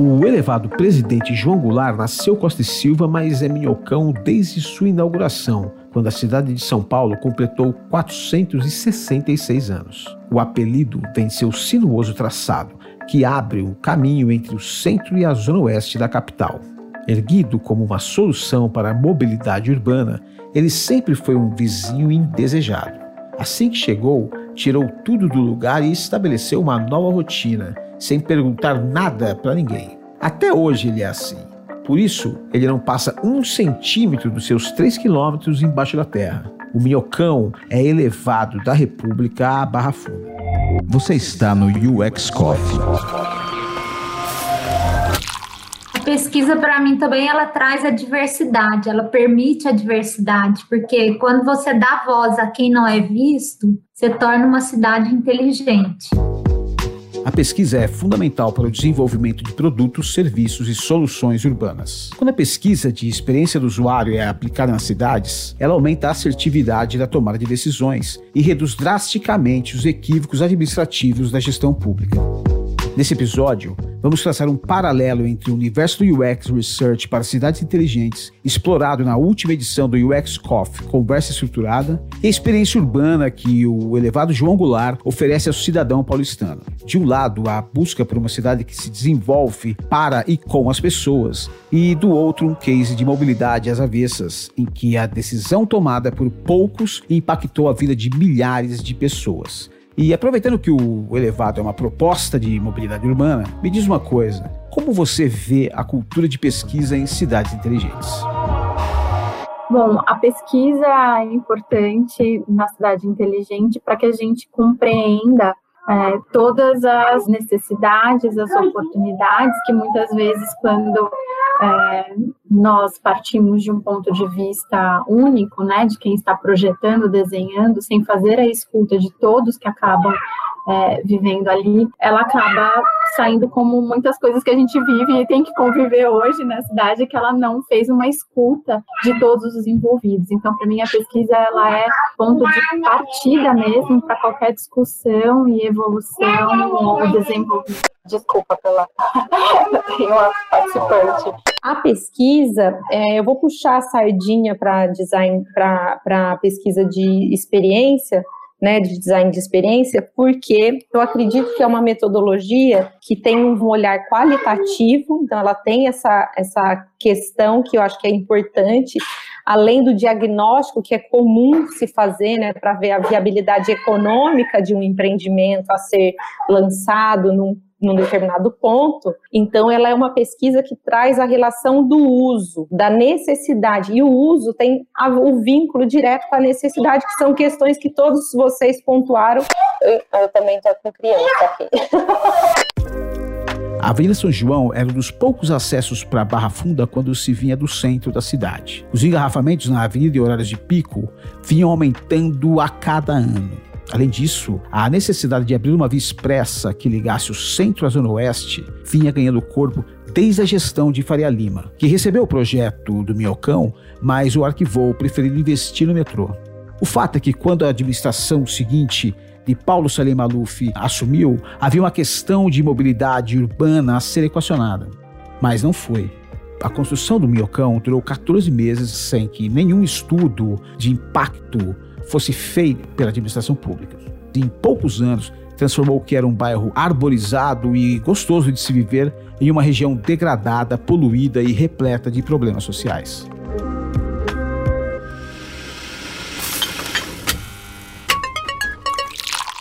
O elevado presidente João Goulart nasceu Costa e Silva, mas é minhocão desde sua inauguração, quando a cidade de São Paulo completou 466 anos. O apelido vem seu sinuoso traçado, que abre o caminho entre o centro e a zona oeste da capital. Erguido como uma solução para a mobilidade urbana, ele sempre foi um vizinho indesejado. Assim que chegou, tirou tudo do lugar e estabeleceu uma nova rotina, sem perguntar nada para ninguém. Até hoje ele é assim. Por isso, ele não passa um centímetro dos seus três quilômetros embaixo da terra. O minhocão é elevado da República à Barra Funda. Você está no UX Coffee. A pesquisa para mim também ela traz a diversidade, ela permite a diversidade, porque quando você dá voz a quem não é visto, você torna uma cidade inteligente. A pesquisa é fundamental para o desenvolvimento de produtos, serviços e soluções urbanas. Quando a pesquisa de experiência do usuário é aplicada nas cidades, ela aumenta a assertividade da tomada de decisões e reduz drasticamente os equívocos administrativos da gestão pública. Nesse episódio, vamos traçar um paralelo entre o universo do UX Research para cidades inteligentes, explorado na última edição do UX Coffee Conversa Estruturada, e a experiência urbana que o elevado João Goulart oferece ao cidadão paulistano. De um lado, a busca por uma cidade que se desenvolve para e com as pessoas, e do outro, um case de mobilidade às avessas, em que a decisão tomada por poucos impactou a vida de milhares de pessoas. E aproveitando que o elevado é uma proposta de mobilidade urbana, me diz uma coisa: como você vê a cultura de pesquisa em cidades inteligentes? Bom, a pesquisa é importante na cidade inteligente para que a gente compreenda é, todas as necessidades, as oportunidades que muitas vezes, quando é, nós partimos de um ponto de vista único, né, de quem está projetando, desenhando, sem fazer a escuta de todos que acabam é, vivendo ali, ela acaba saindo como muitas coisas que a gente vive e tem que conviver hoje na cidade, que ela não fez uma escuta de todos os envolvidos. Então, para mim, a pesquisa ela é ponto de partida mesmo para qualquer discussão e evolução ou desenvolvimento. Desculpa pela. Tem uma participante. A pesquisa, é, eu vou puxar a sardinha para design, para pesquisa de experiência, né, de design de experiência, porque eu acredito que é uma metodologia que tem um olhar qualitativo, então ela tem essa, essa questão que eu acho que é importante, além do diagnóstico que é comum se fazer, né, para ver a viabilidade econômica de um empreendimento a ser lançado num num determinado ponto. Então, ela é uma pesquisa que traz a relação do uso, da necessidade. E o uso tem o vínculo direto com a necessidade, que são questões que todos vocês pontuaram. Eu, eu também estou com criança aqui. A Avenida São João era um dos poucos acessos para Barra Funda quando se vinha do centro da cidade. Os engarrafamentos na avenida em horários de pico vinham aumentando a cada ano. Além disso, a necessidade de abrir uma via expressa que ligasse o centro à zona oeste vinha ganhando corpo desde a gestão de Faria Lima, que recebeu o projeto do Minhocão, mas o arquivou, preferindo investir no metrô. O fato é que quando a administração seguinte de Paulo Salim Maluf assumiu, havia uma questão de mobilidade urbana a ser equacionada. Mas não foi. A construção do Minhocão durou 14 meses sem que nenhum estudo de impacto fosse feito pela administração pública. Em poucos anos, transformou o que era um bairro arborizado e gostoso de se viver em uma região degradada, poluída e repleta de problemas sociais.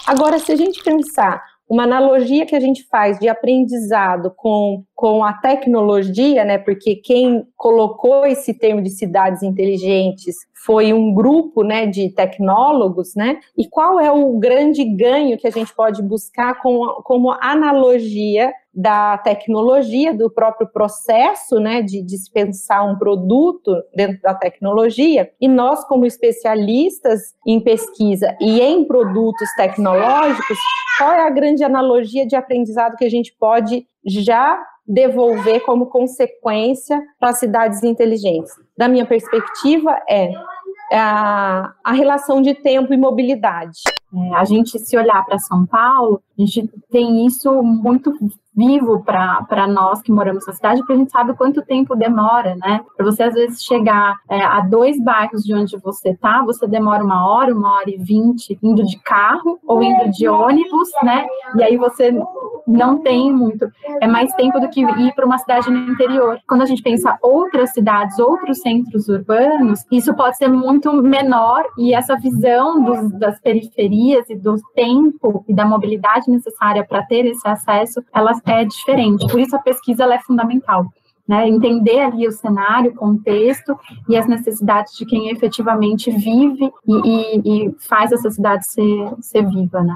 Agora, se a gente pensar uma analogia que a gente faz de aprendizado com, com a tecnologia, né? Porque quem colocou esse termo de cidades inteligentes foi um grupo, né, de tecnólogos, né? E qual é o grande ganho que a gente pode buscar com, como analogia da tecnologia, do próprio processo, né, de dispensar um produto dentro da tecnologia, e nós, como especialistas em pesquisa e em produtos tecnológicos, qual é a grande analogia de aprendizado que a gente pode já devolver como consequência para cidades inteligentes? Da minha perspectiva, é a, a relação de tempo e mobilidade. É, a gente, se olhar para São Paulo, a gente tem isso muito vivo para nós que moramos na cidade, porque a gente sabe quanto tempo demora, né? Para você, às vezes, chegar é, a dois bairros de onde você tá, você demora uma hora, uma hora e vinte indo de carro ou indo de ônibus, né? E aí você não tem muito, é mais tempo do que ir para uma cidade no interior. Quando a gente pensa outras cidades, outros centros urbanos, isso pode ser muito menor e essa visão dos, das periferias e do tempo e da mobilidade necessária para ter esse acesso, ela é diferente. Por isso a pesquisa é fundamental. Né, entender ali o cenário, o contexto e as necessidades de quem efetivamente vive e, e, e faz essa cidade ser, ser viva, né?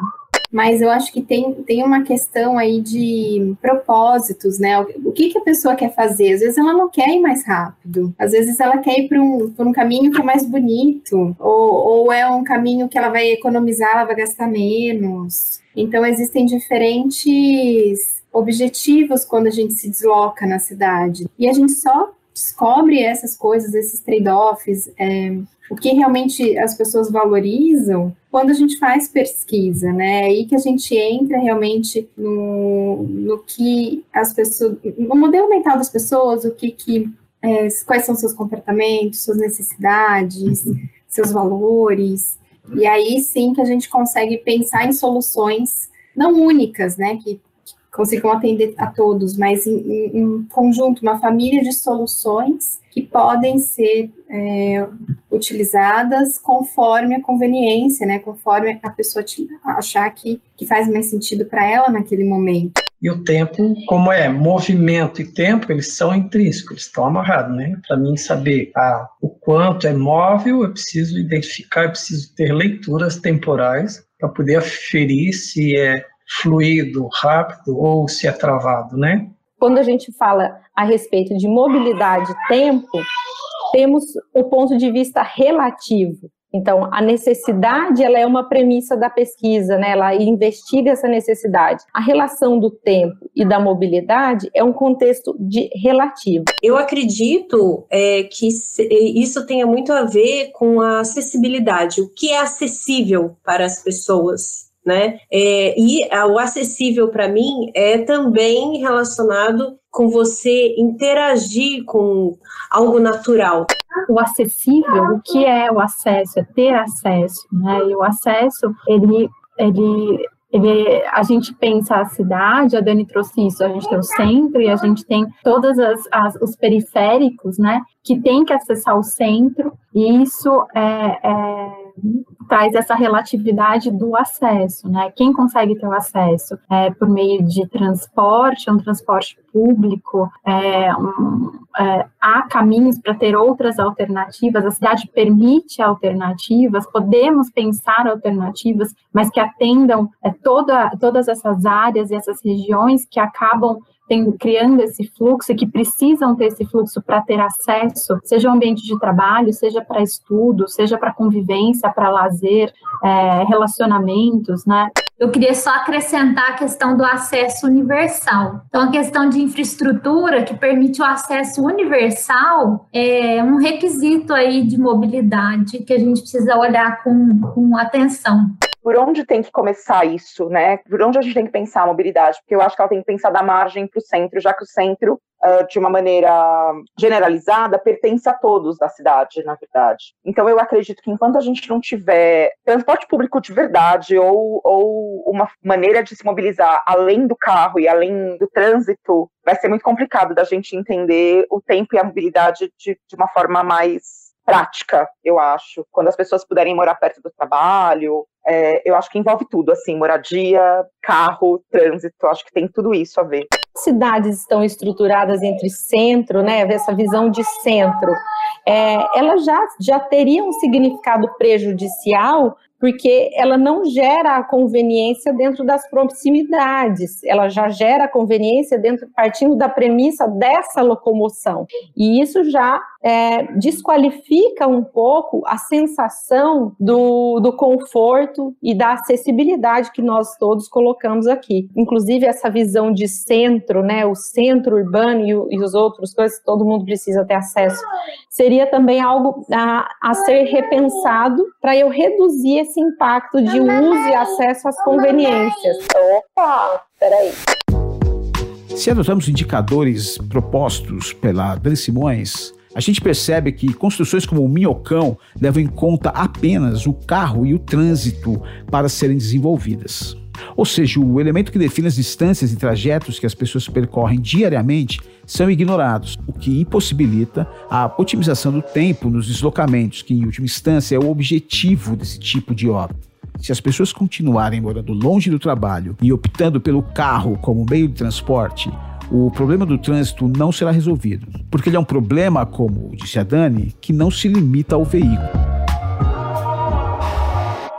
mas eu acho que tem, tem uma questão aí de propósitos, né? O que, que a pessoa quer fazer? Às vezes ela não quer ir mais rápido, às vezes ela quer ir por um, um caminho que é mais bonito, ou, ou é um caminho que ela vai economizar, ela vai gastar menos. Então, existem diferentes objetivos quando a gente se desloca na cidade. E a gente só descobre essas coisas, esses trade-offs, é, o que realmente as pessoas valorizam quando a gente faz pesquisa, né? É aí que a gente entra realmente no, no que as pessoas, no modelo mental das pessoas, o que que é, quais são seus comportamentos, suas necessidades, seus valores. E aí sim que a gente consegue pensar em soluções não únicas, né? Que consigam atender a todos, mas em, em, em conjunto, uma família de soluções que podem ser é, utilizadas conforme a conveniência, né, conforme a pessoa achar que, que faz mais sentido para ela naquele momento. E o tempo, como é movimento e tempo, eles são intrínsecos, eles estão amarrados, né? Para mim saber ah, o quanto é móvel, eu preciso identificar, eu preciso ter leituras temporais para poder aferir se é fluido, rápido ou se é travado, né? Quando a gente fala a respeito de mobilidade tempo, temos o ponto de vista relativo. Então, a necessidade ela é uma premissa da pesquisa, né? ela investiga essa necessidade. A relação do tempo e da mobilidade é um contexto de relativo. Eu acredito é, que isso tenha muito a ver com a acessibilidade, o que é acessível para as pessoas né? É, e o acessível para mim é também relacionado com você interagir com algo natural. O acessível, o que é o acesso? É ter acesso, né? E o acesso, ele, ele ele, a gente pensa a cidade, a Dani trouxe isso, a gente tem o centro e a gente tem todos os periféricos, né, que tem que acessar o centro, e isso é, é traz essa relatividade do acesso, né? Quem consegue ter o acesso é por meio de transporte, um transporte público, é, um, é, há caminhos para ter outras alternativas, a cidade permite alternativas, podemos pensar alternativas, mas que atendam é, toda, todas essas áreas e essas regiões que acabam criando esse fluxo e que precisam ter esse fluxo para ter acesso, seja ao ambiente de trabalho, seja para estudo, seja para convivência, para lazer, é, relacionamentos, né? Eu queria só acrescentar a questão do acesso universal. Então, a questão de infraestrutura que permite o acesso universal é um requisito aí de mobilidade que a gente precisa olhar com, com atenção por onde tem que começar isso, né? Por onde a gente tem que pensar a mobilidade? Porque eu acho que ela tem que pensar da margem para o centro, já que o centro, uh, de uma maneira generalizada, pertence a todos da cidade, na verdade. Então eu acredito que enquanto a gente não tiver transporte público de verdade ou, ou uma maneira de se mobilizar além do carro e além do trânsito, vai ser muito complicado da gente entender o tempo e a mobilidade de, de uma forma mais prática, eu acho. Quando as pessoas puderem morar perto do trabalho, é, eu acho que envolve tudo, assim, moradia, carro, trânsito, acho que tem tudo isso a ver. Cidades estão estruturadas entre centro, né, essa visão de centro, é, ela já, já teria um significado prejudicial porque ela não gera a conveniência dentro das proximidades, ela já gera a conveniência dentro partindo da premissa dessa locomoção. E isso já é, desqualifica um pouco a sensação do, do conforto e da acessibilidade que nós todos colocamos aqui. Inclusive, essa visão de centro, né, o centro urbano e, e os outros coisas que todo mundo precisa ter acesso, seria também algo a, a ser repensado para eu reduzir esse impacto de uso e acesso às conveniências. Opa, peraí. Se adotamos indicadores propostos pela Dani Simões, a gente percebe que construções como o Minhocão levam em conta apenas o carro e o trânsito para serem desenvolvidas. Ou seja, o elemento que define as distâncias e trajetos que as pessoas percorrem diariamente são ignorados, o que impossibilita a otimização do tempo nos deslocamentos, que em última instância é o objetivo desse tipo de obra. Se as pessoas continuarem morando longe do trabalho e optando pelo carro como meio de transporte, o problema do trânsito não será resolvido, porque ele é um problema, como disse a Dani, que não se limita ao veículo.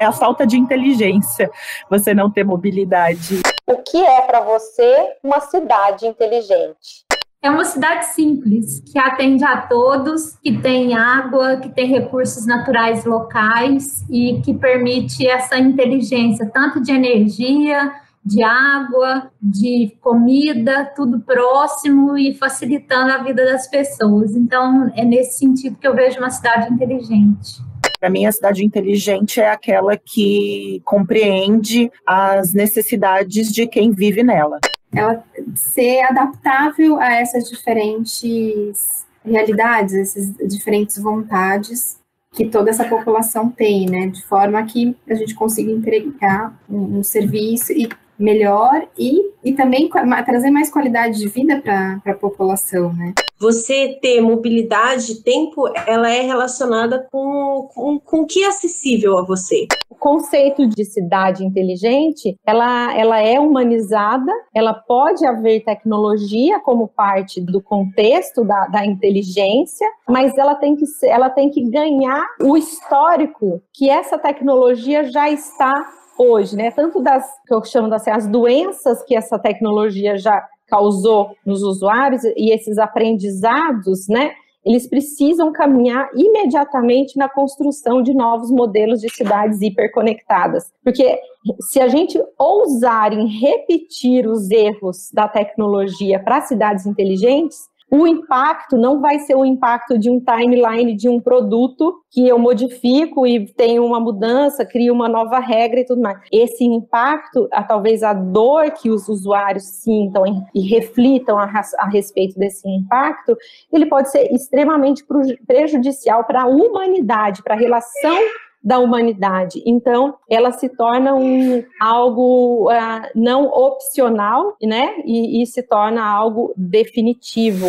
É a falta de inteligência, você não ter mobilidade. O que é para você uma cidade inteligente? É uma cidade simples, que atende a todos, que tem água, que tem recursos naturais locais e que permite essa inteligência, tanto de energia, de água, de comida, tudo próximo e facilitando a vida das pessoas. Então, é nesse sentido que eu vejo uma cidade inteligente. Para mim, a cidade inteligente é aquela que compreende as necessidades de quem vive nela. Ela ser adaptável a essas diferentes realidades, essas diferentes vontades que toda essa população tem, né? De forma que a gente consiga entregar um, um serviço e melhor e, e também trazer mais qualidade de vida para a população, né? Você ter mobilidade, tempo, ela é relacionada com, com, com o que é acessível a você. O conceito de cidade inteligente, ela, ela é humanizada, ela pode haver tecnologia como parte do contexto da, da inteligência, mas ela tem, que, ela tem que ganhar o histórico que essa tecnologia já está hoje, né? Tanto das que eu chamo assim, as doenças que essa tecnologia já causou nos usuários e esses aprendizados, né? Eles precisam caminhar imediatamente na construção de novos modelos de cidades hiperconectadas. Porque se a gente ousar em repetir os erros da tecnologia para cidades inteligentes, o impacto não vai ser o impacto de um timeline de um produto que eu modifico e tenho uma mudança, crio uma nova regra e tudo mais. Esse impacto, a, talvez a dor que os usuários sintam e, reflitam a, a respeito desse impacto, ele pode ser extremamente prejudicial para a humanidade, para a relação da humanidade. Então, ela se torna um, algo uh, não opcional, né? E, e se torna algo definitivo.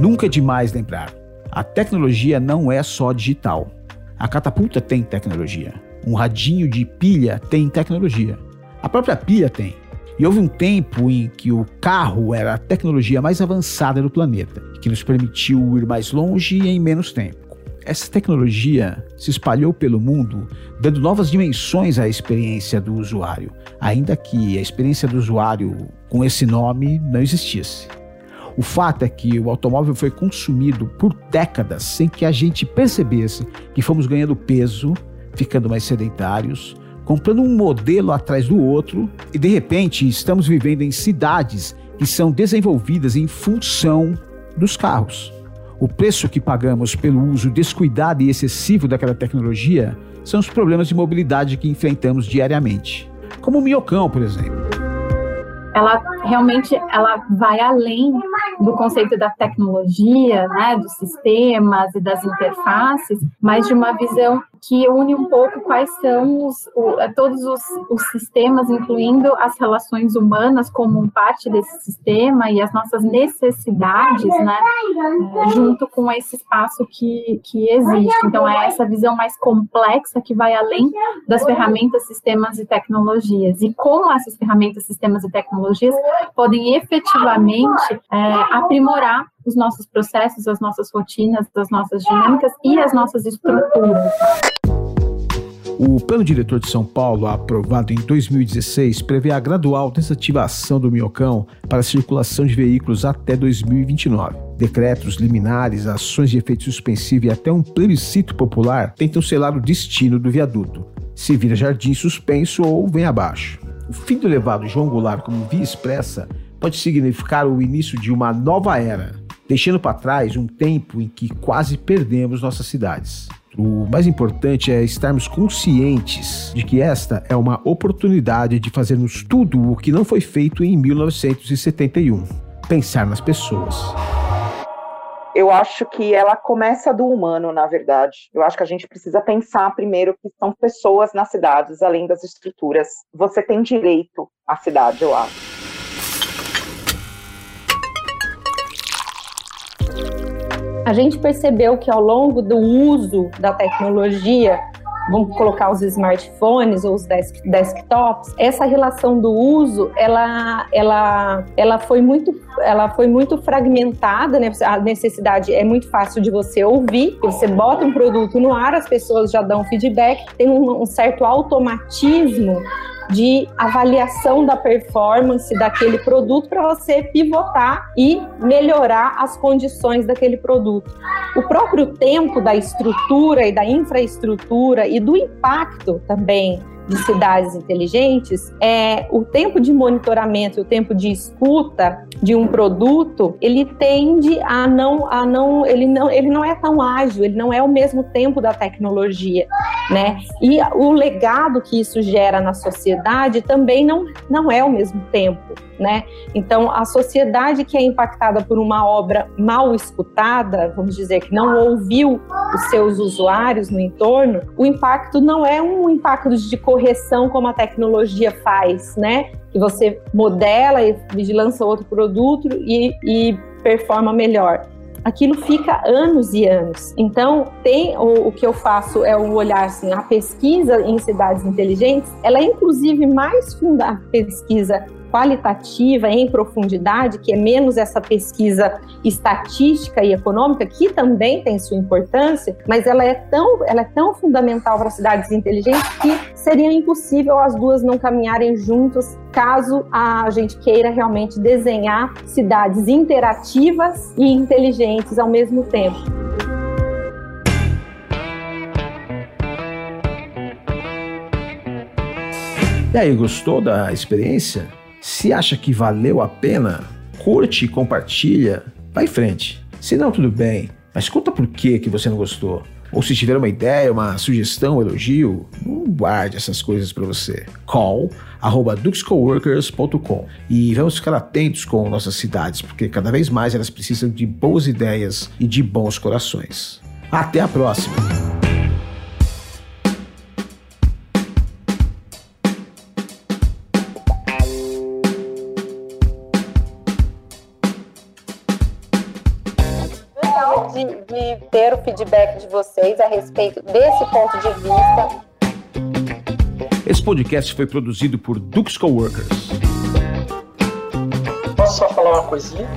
Nunca é demais lembrar: a tecnologia não é só digital. A catapulta tem tecnologia. Um radinho de pilha tem tecnologia. A própria pilha tem. E houve um tempo em que o carro era a tecnologia mais avançada do planeta, que nos permitiu ir mais longe em menos tempo. Essa tecnologia se espalhou pelo mundo, dando novas dimensões à experiência do usuário, ainda que a experiência do usuário com esse nome não existisse. O fato é que o automóvel foi consumido por décadas sem que a gente percebesse que fomos ganhando peso, ficando mais sedentários, comprando um modelo atrás do outro e de repente estamos vivendo em cidades que são desenvolvidas em função dos carros. O preço que pagamos pelo uso descuidado e excessivo daquela tecnologia são os problemas de mobilidade que enfrentamos diariamente, como o miocão, por exemplo. Ela realmente ela vai além do conceito da tecnologia, né, dos sistemas e das interfaces, mas de uma visão que une um pouco quais são os, o, é, todos os, os, sistemas, incluindo as relações humanas como parte desse sistema e as nossas necessidades, né, é, junto com esse espaço que, que existe. Então, é essa visão mais complexa que vai além das ferramentas, sistemas e tecnologias. E como essas ferramentas, sistemas e tecnologias podem efetivamente é, aprimorar os nossos processos, as nossas rotinas, as nossas dinâmicas e as nossas estruturas. O Plano Diretor de São Paulo, aprovado em 2016, prevê a gradual desativação do miocão para a circulação de veículos até 2029. Decretos, liminares, ações de efeito suspensivo e até um plebiscito popular tentam selar o destino do viaduto. Se vira jardim suspenso ou vem abaixo. O fim do elevado João Goulart como via expressa pode significar o início de uma nova era, deixando para trás um tempo em que quase perdemos nossas cidades. O mais importante é estarmos conscientes de que esta é uma oportunidade de fazermos tudo o que não foi feito em 1971 pensar nas pessoas eu acho que ela começa do humano, na verdade. Eu acho que a gente precisa pensar primeiro que são pessoas nas cidades, além das estruturas. Você tem direito à cidade, eu acho. A gente percebeu que ao longo do uso da tecnologia, vamos colocar os smartphones ou os desk, desktops, essa relação do uso, ela, ela, ela foi muito, ela foi muito fragmentada, né? A necessidade é muito fácil de você ouvir, você bota um produto no ar, as pessoas já dão feedback, tem um, um certo automatismo de avaliação da performance daquele produto para você pivotar e melhorar as condições daquele produto. O próprio tempo da estrutura e da infraestrutura e do impacto também de cidades inteligentes, é o tempo de monitoramento o tempo de escuta de um produto, ele tende a não, a não, ele não, ele não é tão ágil, ele não é o mesmo tempo da tecnologia, né? E o legado que isso gera na sociedade também não, não é o mesmo tempo né? Então, a sociedade que é impactada por uma obra mal escutada, vamos dizer, que não ouviu os seus usuários no entorno, o impacto não é um impacto de correção como a tecnologia faz, né? Que você modela e lança outro produto e, e performa melhor aquilo fica anos e anos. Então, tem o, o, que eu faço é o olhar assim, a pesquisa em cidades inteligentes, ela é inclusive mais funda a pesquisa qualitativa em profundidade, que é menos essa pesquisa estatística e econômica, que também tem sua importância, mas ela é tão, ela é tão fundamental para cidades inteligentes que seria impossível as duas não caminharem juntas caso a gente queira realmente desenhar cidades interativas e inteligentes ao mesmo tempo. E aí, gostou da experiência? Se acha que valeu a pena, curte e compartilha, vai em frente. Se não, tudo bem, mas conta por que, que você não gostou. Ou se tiver uma ideia, uma sugestão, um elogio, não guarde essas coisas para você. Call arroba duxcoworkers.com e vamos ficar atentos com nossas cidades, porque cada vez mais elas precisam de boas ideias e de bons corações. Até a próxima! Feedback de vocês a respeito desse ponto de vista. Esse podcast foi produzido por Dux Coworkers. Posso só falar uma coisinha?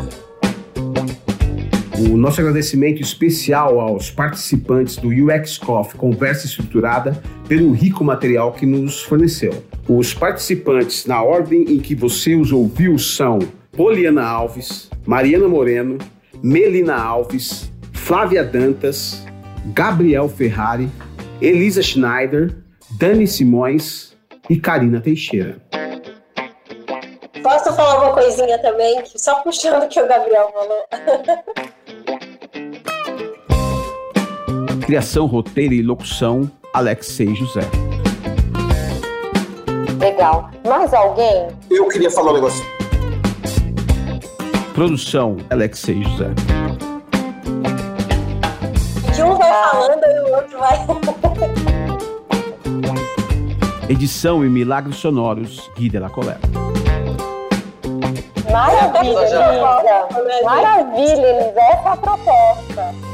O nosso agradecimento especial aos participantes do UX Coffee Conversa Estruturada pelo rico material que nos forneceu. Os participantes, na ordem em que você os ouviu, são Poliana Alves, Mariana Moreno, Melina Alves, Flávia Dantas, Gabriel Ferrari, Elisa Schneider, Dani Simões e Karina Teixeira. Posso falar uma coisinha também, só puxando o que o Gabriel falou. Criação, roteiro e locução, Alexei José. Legal. Mais alguém? Eu queria falar um negócio. Produção, Alexei José outro vai. Edição e milagres sonoros, Gui de la Colère. Maravilha, Maravilha, Elisa. Essa é a proposta.